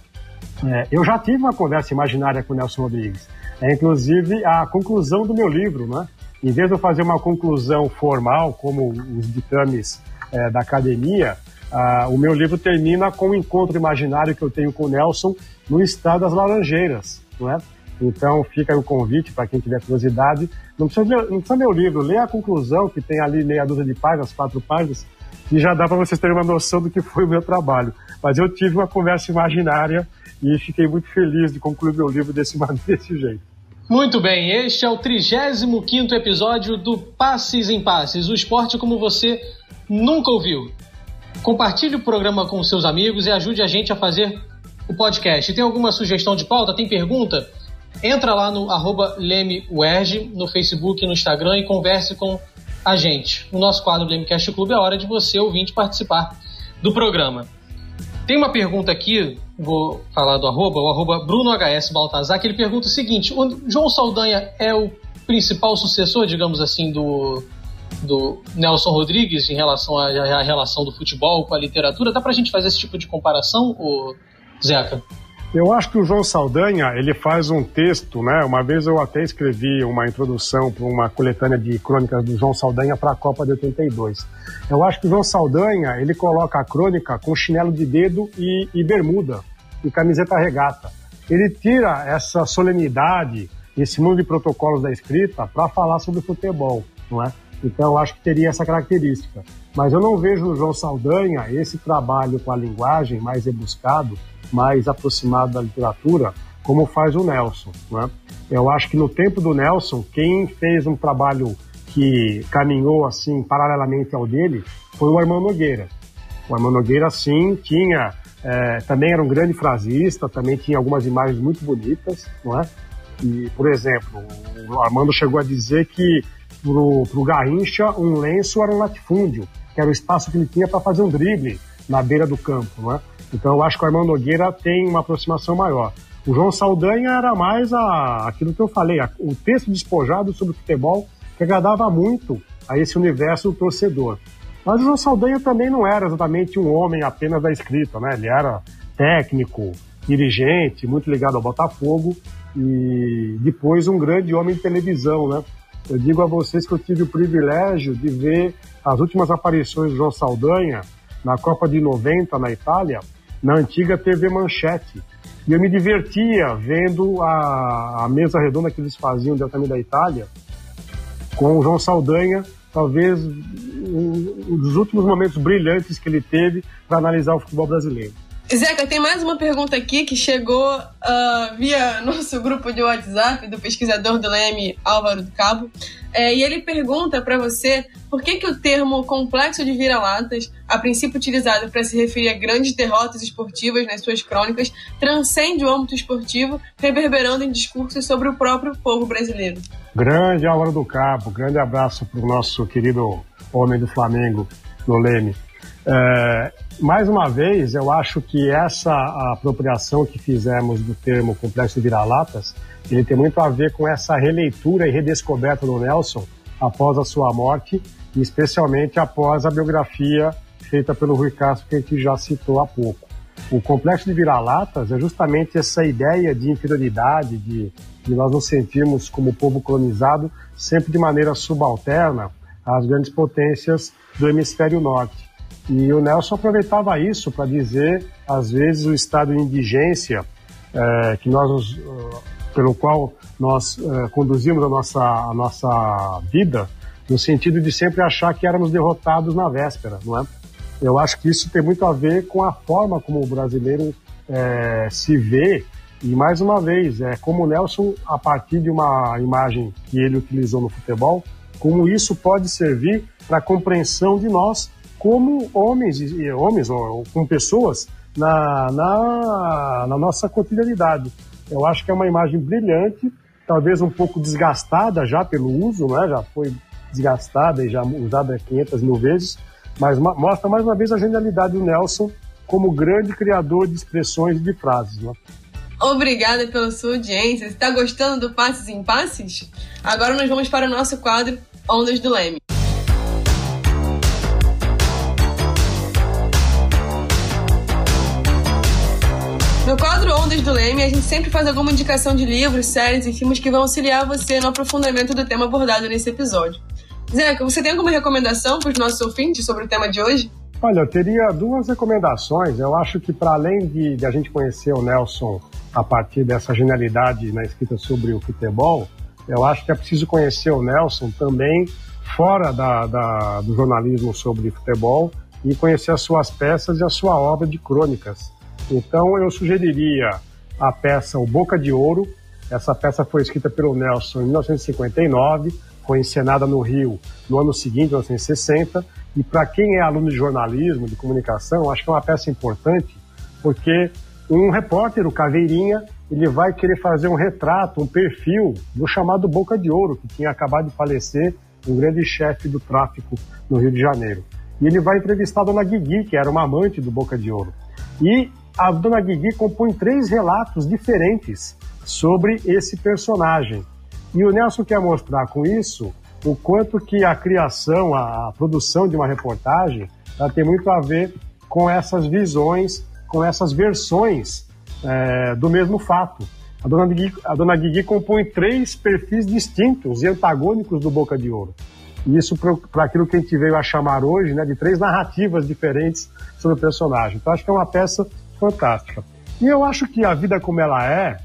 é, eu já tive uma conversa imaginária com o Nelson Rodrigues. É inclusive a conclusão do meu livro, né? Em vez de eu fazer uma conclusão formal, como os ditames é, da academia, ah, o meu livro termina com um encontro imaginário que eu tenho com o Nelson no estado das Laranjeiras, não é? Então fica o convite para quem tiver curiosidade. Não precisa, ler, não precisa ler o livro, lê a conclusão, que tem ali meia dúzia de páginas, quatro páginas, e já dá para vocês terem uma noção do que foi o meu trabalho. Mas eu tive uma conversa imaginária e fiquei muito feliz de concluir meu livro desse, desse jeito. Muito bem, este é o 35 episódio do Passes em Passes, o esporte como você nunca ouviu. Compartilhe o programa com seus amigos e ajude a gente a fazer o podcast. Tem alguma sugestão de pauta? Tem pergunta? Entra lá no arroba LemeWerge, no Facebook, no Instagram e converse com a gente. O nosso quadro Lemecast Clube é hora de você, ouvinte, participar do programa. Tem uma pergunta aqui, vou falar do arroba, o arroba BrunoHS Baltazar, que ele pergunta o seguinte: o João Saldanha é o principal sucessor, digamos assim, do, do Nelson Rodrigues em relação à, à relação do futebol com a literatura? Dá pra gente fazer esse tipo de comparação, Zeca? Eu acho que o João Saldanha, ele faz um texto, né? Uma vez eu até escrevi uma introdução para uma coletânea de crônicas do João Saldanha para a Copa de 82. Eu acho que o João Saldanha, ele coloca a crônica com chinelo de dedo e, e bermuda, e camiseta regata. Ele tira essa solenidade, esse mundo de protocolos da escrita para falar sobre futebol, não é? Então acho que teria essa característica. Mas eu não vejo no João Saldanha esse trabalho com a linguagem mais rebuscado, mais aproximado da literatura, como faz o Nelson. Né? Eu acho que no tempo do Nelson, quem fez um trabalho que caminhou assim paralelamente ao dele foi o Armando Nogueira. O Armando Nogueira, sim, tinha é, também era um grande frasista, também tinha algumas imagens muito bonitas, não é? E, por exemplo, o Armando chegou a dizer que para o Garrincha um lenço era um latifúndio, que era o espaço que ele tinha para fazer um drible na beira do campo, não é? Então eu acho que o Armando Nogueira tem uma aproximação maior. O João Saldanha era mais a, aquilo que eu falei, a, o texto despojado sobre o futebol que agradava muito a esse universo do torcedor. Mas o João Saldanha também não era exatamente um homem apenas da escrita, né? Ele era técnico, dirigente, muito ligado ao Botafogo e depois um grande homem de televisão, né? Eu digo a vocês que eu tive o privilégio de ver as últimas aparições do João Saldanha na Copa de 90 na Itália, na antiga TV Manchete. E eu me divertia vendo a, a mesa redonda que eles faziam diretamente da Itália, com o João Saldanha, talvez um, dos últimos momentos brilhantes que ele teve para analisar o futebol brasileiro. Zeca, tem mais uma pergunta aqui que chegou uh, via nosso grupo de WhatsApp do pesquisador do Leme, Álvaro do Cabo. É, e ele pergunta para você por que, que o termo complexo de vira-latas, a princípio utilizado para se referir a grandes derrotas esportivas nas suas crônicas, transcende o âmbito esportivo, reverberando em discursos sobre o próprio povo brasileiro. Grande Álvaro do Cabo, grande abraço para o nosso querido homem do Flamengo, no Leme. É, mais uma vez, eu acho que essa apropriação que fizemos do termo complexo de vira-latas, ele tem muito a ver com essa releitura e redescoberta do Nelson após a sua morte, e especialmente após a biografia feita pelo Rui Castro, que a gente já citou há pouco. O complexo de vira-latas é justamente essa ideia de inferioridade, de, de nós nos sentirmos como povo colonizado sempre de maneira subalterna às grandes potências do hemisfério norte. E o Nelson aproveitava isso para dizer, às vezes, o estado de indigência é, que nós, uh, pelo qual nós uh, conduzimos a nossa, a nossa vida, no sentido de sempre achar que éramos derrotados na véspera, não é? Eu acho que isso tem muito a ver com a forma como o brasileiro é, se vê e mais uma vez, é como o Nelson, a partir de uma imagem que ele utilizou no futebol, como isso pode servir para a compreensão de nós como homens homens ou, com pessoas na, na, na nossa cotidianidade. Eu acho que é uma imagem brilhante, talvez um pouco desgastada já pelo uso, né? já foi desgastada e já usada 500 mil vezes, mas mostra mais uma vez a genialidade do Nelson como grande criador de expressões e de frases. Né? Obrigada pela sua audiência. Está gostando do Passes em Passes? Agora nós vamos para o nosso quadro Ondas do Leme. Ondas do Leme, a gente sempre faz alguma indicação de livros, séries e filmes que vão auxiliar você no aprofundamento do tema abordado nesse episódio. Zeca, você tem alguma recomendação para os nossos ouvintes sobre o tema de hoje? Olha, eu teria duas recomendações. Eu acho que, para além de, de, a gente conhecer o Nelson a partir dessa genialidade na escrita sobre o futebol, eu acho que é preciso conhecer o Nelson também fora da, da, do jornalismo sobre futebol e conhecer as suas peças e a sua obra de crônicas. Então eu sugeriria a peça O Boca de Ouro. Essa peça foi escrita pelo Nelson em 1959, foi encenada no Rio no ano seguinte, 1960. E para quem é aluno de jornalismo, de comunicação, acho que é uma peça importante, porque um repórter, o Caveirinha, ele vai querer fazer um retrato, um perfil do chamado Boca de Ouro, que tinha acabado de falecer, um grande chefe do tráfico no Rio de Janeiro. E ele vai entrevistar a dona Guigui, que era uma amante do Boca de Ouro. E a dona Guigui compõe três relatos diferentes sobre esse personagem. E o Nelson quer mostrar com isso o quanto que a criação, a produção de uma reportagem, ela tem muito a ver com essas visões, com essas versões é, do mesmo fato. A dona, Guigui, a dona Guigui compõe três perfis distintos e antagônicos do Boca de Ouro. E isso para aquilo que a gente veio a chamar hoje, né, de três narrativas diferentes sobre o personagem. Então acho que é uma peça fantástica. E eu acho que A Vida Como Ela É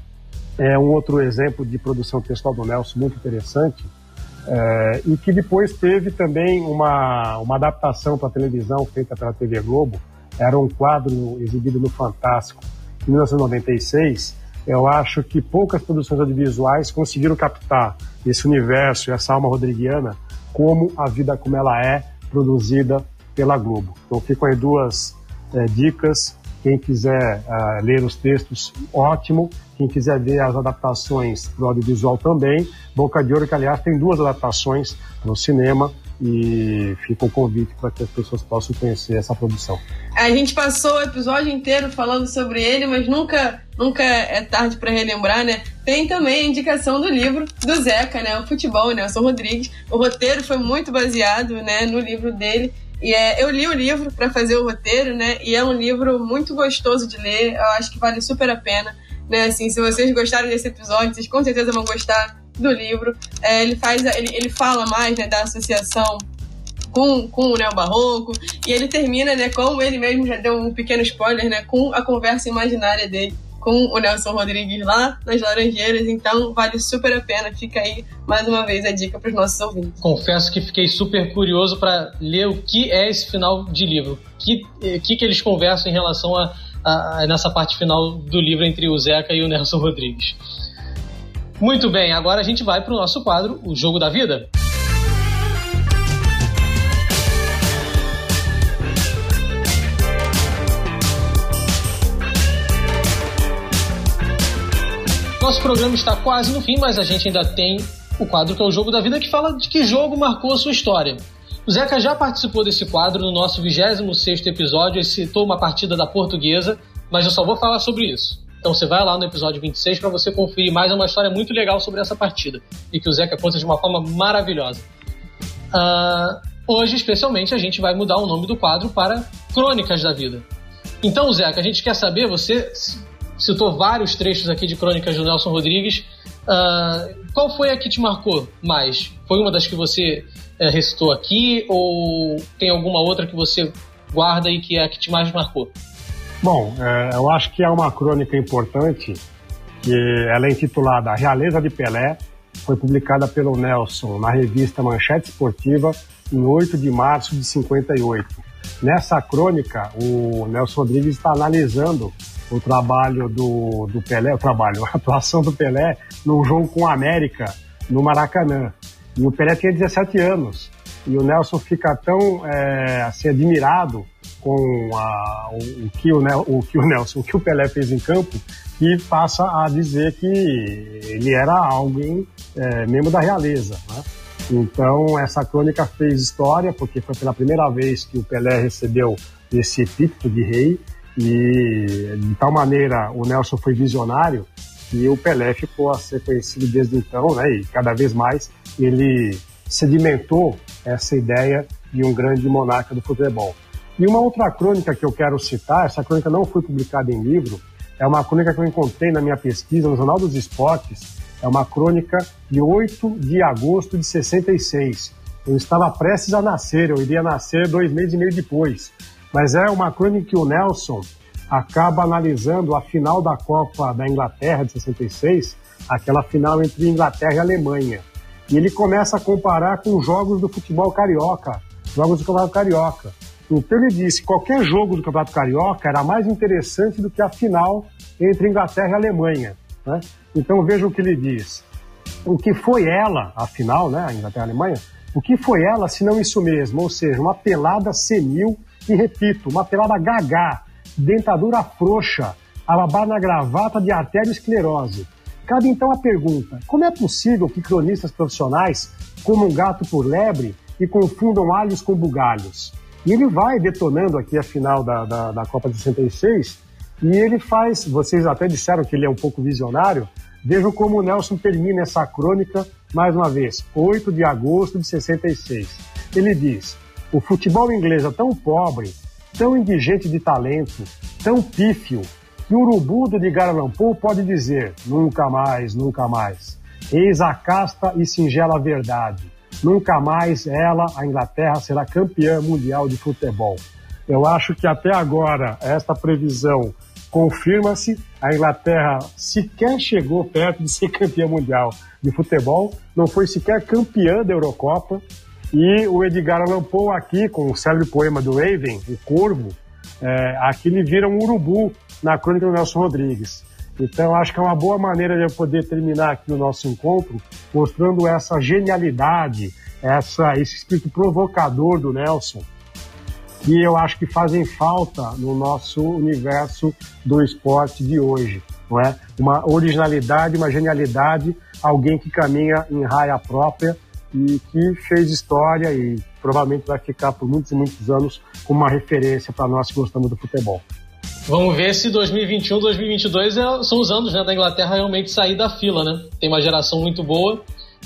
é um outro exemplo de produção textual do Nelson muito interessante, é, e que depois teve também uma, uma adaptação para televisão feita pela TV Globo. Era um quadro exibido no Fantástico em 1996. Eu acho que poucas produções audiovisuais conseguiram captar esse universo essa alma rodriguiana como a vida como ela é produzida pela Globo. Então ficam aí duas é, dicas quem quiser uh, ler os textos, ótimo. Quem quiser ver as adaptações para o audiovisual também. Boca de Ouro, que aliás tem duas adaptações no cinema e fica o convite para que as pessoas possam conhecer essa produção. A gente passou o episódio inteiro falando sobre ele, mas nunca, nunca é tarde para relembrar, né? Tem também a indicação do livro do Zeca, né? O futebol, Nelson Rodrigues. O roteiro foi muito baseado, né, no livro dele e é, eu li o livro para fazer o roteiro, né? E é um livro muito gostoso de ler. Eu acho que vale super a pena, né? Assim, se vocês gostaram desse episódio, vocês com certeza vão gostar do livro. É, ele faz, ele, ele fala mais né, da associação com, com o Neo Barroco e ele termina, né? Como ele mesmo já deu um pequeno spoiler, né? Com a conversa imaginária dele com o Nelson Rodrigues lá nas Laranjeiras, então vale super a pena. Fica aí mais uma vez a dica para os nossos ouvintes. Confesso que fiquei super curioso para ler o que é esse final de livro, o que, que, que eles conversam em relação a, uh, nessa parte final do livro entre o Zeca e o Nelson Rodrigues. Muito bem, agora a gente vai para o nosso quadro, o Jogo da Vida. Nosso programa está quase no fim, mas a gente ainda tem o quadro que é o Jogo da Vida, que fala de que jogo marcou a sua história. O Zeca já participou desse quadro no nosso 26 episódio e citou uma partida da portuguesa, mas eu só vou falar sobre isso. Então você vai lá no episódio 26 para você conferir mais uma história muito legal sobre essa partida e que o Zeca conta de uma forma maravilhosa. Uh, hoje, especialmente, a gente vai mudar o nome do quadro para Crônicas da Vida. Então, Zeca, a gente quer saber, você citou vários trechos aqui de crônicas do Nelson Rodrigues. Uh, qual foi a que te marcou mais? Foi uma das que você uh, recitou aqui ou tem alguma outra que você guarda e que é a que te mais marcou? Bom, é, eu acho que é uma crônica importante, que ela é intitulada A Realeza de Pelé, foi publicada pelo Nelson na revista Manchete Esportiva em 8 de março de 58. Nessa crônica, o Nelson Rodrigues está analisando o trabalho do, do Pelé, o trabalho, a atuação do Pelé no jogo com a América, no Maracanã. E o Pelé tinha 17 anos. E o Nelson fica tão é, assim, admirado com a, o, o, que o, o que o Nelson, o que o Pelé fez em campo, que passa a dizer que ele era alguém é, da realeza. Né? Então, essa crônica fez história, porque foi pela primeira vez que o Pelé recebeu esse epíteto de rei, e de tal maneira o Nelson foi visionário que o Pelé ficou a ser conhecido desde então, né? E cada vez mais ele sedimentou essa ideia de um grande monarca do futebol. E uma outra crônica que eu quero citar, essa crônica não foi publicada em livro, é uma crônica que eu encontrei na minha pesquisa no Jornal dos Esportes, é uma crônica de 8 de agosto de 66. Eu estava prestes a nascer, eu iria nascer dois meses e meio depois. Mas é uma crônica que o Nelson acaba analisando a final da Copa da Inglaterra de 66, aquela final entre Inglaterra e Alemanha. E ele começa a comparar com jogos do futebol carioca, jogos do Campeonato Carioca. Então ele disse que qualquer jogo do Campeonato Carioca era mais interessante do que a final entre Inglaterra e Alemanha. Né? Então veja o que ele diz. O que foi ela, a final, né, a Inglaterra e a Alemanha, o que foi ela se não isso mesmo? Ou seja, uma pelada senil e repito, uma pelada gagá, dentadura frouxa, alabar na gravata de arteriosclerose. Cabe então a pergunta: como é possível que cronistas profissionais comam gato por lebre e confundam alhos com bugalhos? E ele vai detonando aqui a final da, da, da Copa de 66 e ele faz, vocês até disseram que ele é um pouco visionário, vejam como o Nelson termina essa crônica, mais uma vez, 8 de agosto de 66. Ele diz: o futebol inglês é tão pobre, tão indigente de talento, tão pífio, que o urubu do Edgar pode dizer nunca mais, nunca mais. Eis a casta e singela verdade. Nunca mais ela, a Inglaterra, será campeã mundial de futebol. Eu acho que até agora esta previsão confirma-se. A Inglaterra sequer chegou perto de ser campeã mundial de futebol, não foi sequer campeã da Eurocopa. E o Edgar Allan Poe aqui, com o célebre poema do Raven, o Corvo, é, aqui ele vira um urubu na crônica do Nelson Rodrigues. Então, acho que é uma boa maneira de eu poder terminar aqui o nosso encontro, mostrando essa genialidade, essa, esse espírito provocador do Nelson, que eu acho que fazem falta no nosso universo do esporte de hoje. Não é? Uma originalidade, uma genialidade, alguém que caminha em raia própria e que fez história e provavelmente vai ficar por muitos e muitos anos como uma referência para nós que gostamos do futebol. Vamos ver se 2021, 2022 é, são os anos né, da Inglaterra realmente sair da fila, né? Tem uma geração muito boa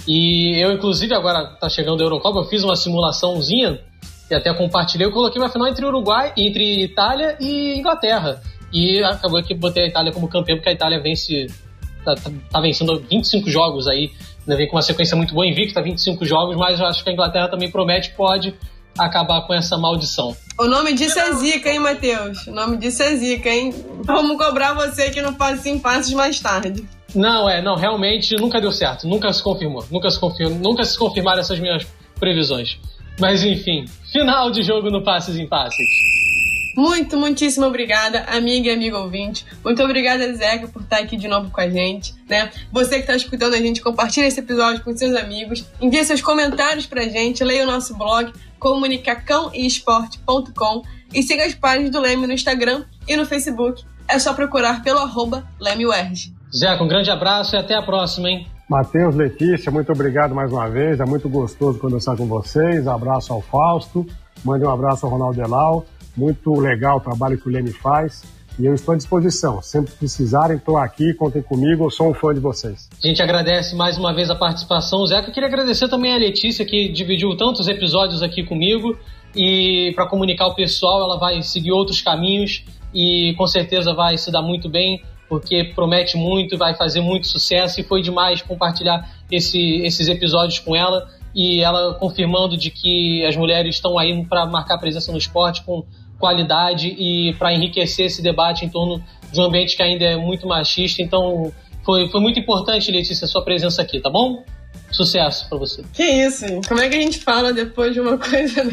e eu, inclusive, agora está chegando a Eurocopa, eu fiz uma simulaçãozinha e até compartilhei, eu coloquei uma final entre Uruguai, entre Itália e Inglaterra. E acabou que botei a Itália como campeã, porque a Itália vence, tá, tá, tá vencendo 25 jogos aí Ainda vem com uma sequência muito boa, invicta, 25 jogos, mas eu acho que a Inglaterra também promete, pode acabar com essa maldição. O nome disso é zica, hein, Matheus? O nome disso é zica, hein? Vamos cobrar você que não passe em passes mais tarde. Não, é, não, realmente nunca deu certo, nunca se confirmou, nunca se confirmou, nunca se confirmaram essas minhas previsões. Mas enfim, final de jogo no Passes em Passes. Muito, muitíssimo obrigada, amiga e amigo ouvinte. Muito obrigada, Zeca, por estar aqui de novo com a gente, né? Você que está escutando a gente, compartilha esse episódio com seus amigos, envie seus comentários pra gente, leia o nosso blog comunicacãoesporte.com e siga as páginas do Leme no Instagram e no Facebook. É só procurar pelo arroba LemeUerg. Zeca, um grande abraço e até a próxima, hein? Matheus, Letícia, muito obrigado mais uma vez. É muito gostoso conversar com vocês. Abraço ao Fausto. Mande um abraço ao Ronaldo Elal. Muito legal o trabalho que o Leme faz. E eu estou à disposição. Sempre precisarem, estou aqui, contem comigo, eu sou um fã de vocês. A gente agradece mais uma vez a participação. Zeca, eu queria agradecer também a Letícia, que dividiu tantos episódios aqui comigo. E para comunicar o pessoal, ela vai seguir outros caminhos e com certeza vai se dar muito bem, porque promete muito, vai fazer muito sucesso. E foi demais compartilhar esse, esses episódios com ela e ela confirmando de que as mulheres estão aí para marcar presença no esporte com qualidade e para enriquecer esse debate em torno de um ambiente que ainda é muito machista. Então, foi, foi muito importante, Letícia, a sua presença aqui, tá bom? Sucesso para você. Que isso? Como é que a gente fala depois de uma coisa.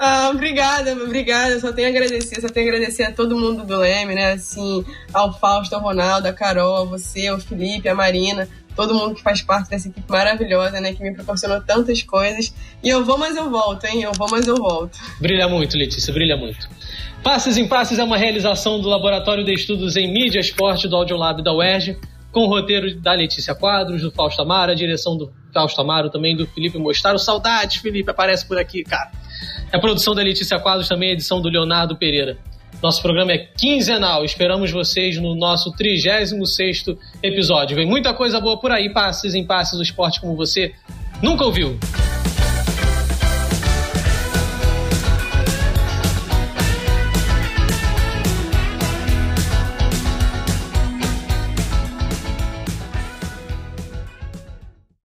ah, obrigada, obrigada. Só tenho a agradecer, só tenho a agradecer a todo mundo do Leme, né? Assim, ao Fausto, ao Ronaldo, a Carol, a você, o Felipe, a Marina, todo mundo que faz parte dessa equipe maravilhosa, né? Que me proporcionou tantas coisas. E eu vou, mas eu volto, hein? Eu vou, mas eu volto. Brilha muito, Letícia, brilha muito. Passes em Passes é uma realização do Laboratório de Estudos em Mídia Esporte do Audiolab da UERJ, com o roteiro da Letícia Quadros, do Fausto Amaro, a direção do Fausto Amaro, também do Felipe Mostaro. Saudades, Felipe, aparece por aqui, cara. A produção da Letícia Quadros, também a edição do Leonardo Pereira. Nosso programa é quinzenal. Esperamos vocês no nosso 36 episódio. Vem muita coisa boa por aí. Passes em passes, o esporte como você nunca ouviu.